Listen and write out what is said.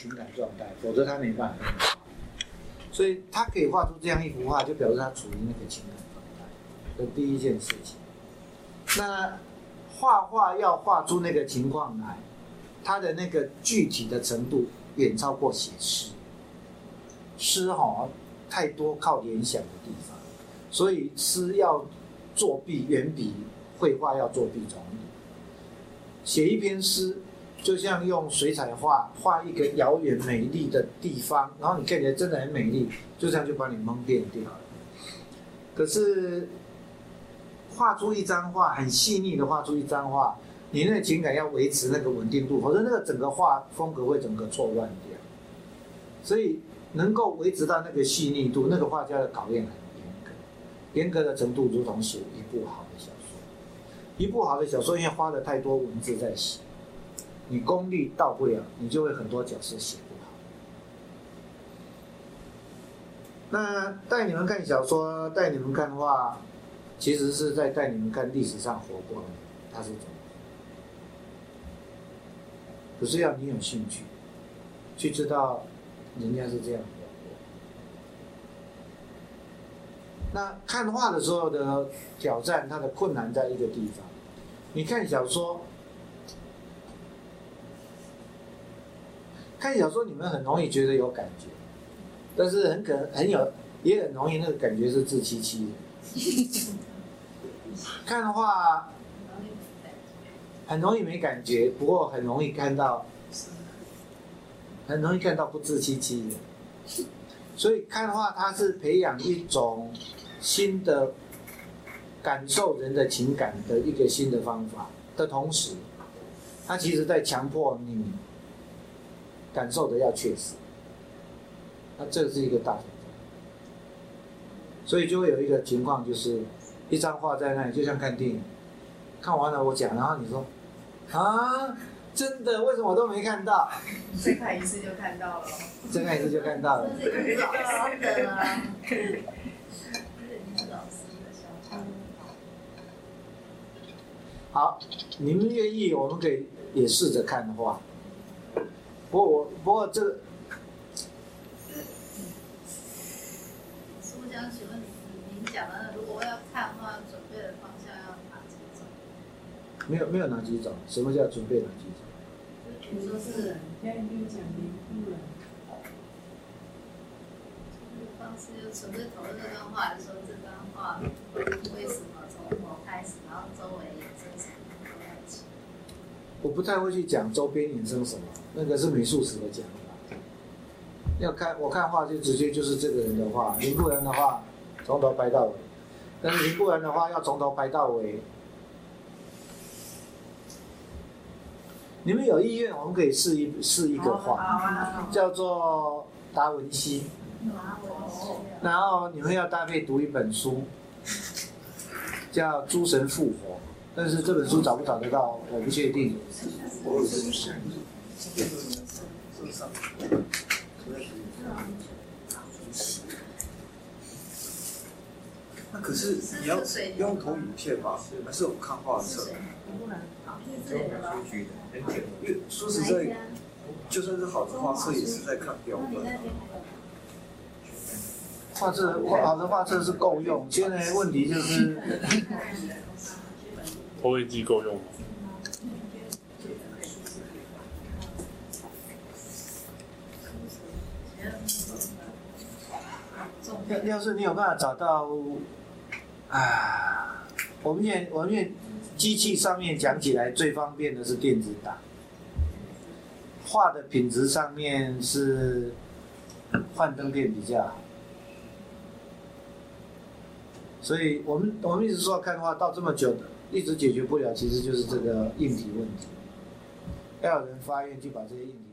情感状态，否则他没办法。所以他可以画出这样一幅画，就表示他处于那个情感状态。这第一件事情。那画画要画出那个情况来，他的那个具体的程度远超过写诗。诗哈太多靠联想的地方，所以诗要作弊远比绘画要作弊容易。写一篇诗。就像用水彩画画一个遥远美丽的地方，然后你看起来真的很美丽，就这样就把你蒙骗掉了。可是画出一张画很细腻的画出一张画，你那个情感要维持那个稳定度，否则那个整个画风格会整个错乱掉。所以能够维持到那个细腻度，那个画家的考验很严格，严格的程度如同写一部好的小说。一部好的小说因为花了太多文字在写。你功力到不了，你就会很多角色写不好。那带你们看小说，带你们看画，其实是在带你们看历史上活过的他是怎么。可是要你有兴趣，去知道人家是这样活过。那看画的时候的挑战，它的困难在一个地方。你看小说。看小说，你们很容易觉得有感觉，但是很可能很有，也很容易那个感觉是自欺欺人。看的话，很容易没感觉，不过很容易看到，很容易看到不自欺欺人。所以看的话，它是培养一种新的感受人的情感的一个新的方法的同时，它其实在强迫你。感受的要确实，那这是一个大挑战，所以就会有一个情况，就是一张画在那里，就像看电影，看完了我讲，然后你说啊，真的？为什么我都没看到？再看一次就看到了。再看一次就看到了。好，你们愿意，我们可以也试着看的话。不过我不过这个，师傅想请问您，您讲的如果我要看的话，准备的方向要哪几种？没有没有哪几种，什么叫准备哪几种？你说是，讲明不方式就纯粹讨论这段话，说这段话为什么从头开始，然后周围衍生什么在一起？我不太会去讲周边衍生什么。那个是美术史的讲法，要看我看画就直接就是这个人的画，林布人的话从头拍到尾，但是林布人的话要从头拍到尾。你们有意愿，我们可以试一试一个画，叫做达文西，然后你们要搭配读一本书，叫《诸神复活》，但是这本书找不找得到，我不确定。那可是你要用投影片吧，还是我们看画册？因为说实在，就算是好的画册，也是在看标本。画册好的画册是够用，现在问题就是 投影机够用吗？要要是你有办法找到，啊，我们现我们现机器上面讲起来最方便的是电子档，画的品质上面是幻灯片比较好，所以我们我们一直说看画到这么久的，一直解决不了，其实就是这个硬体问题，要有人发愿去把这些硬体。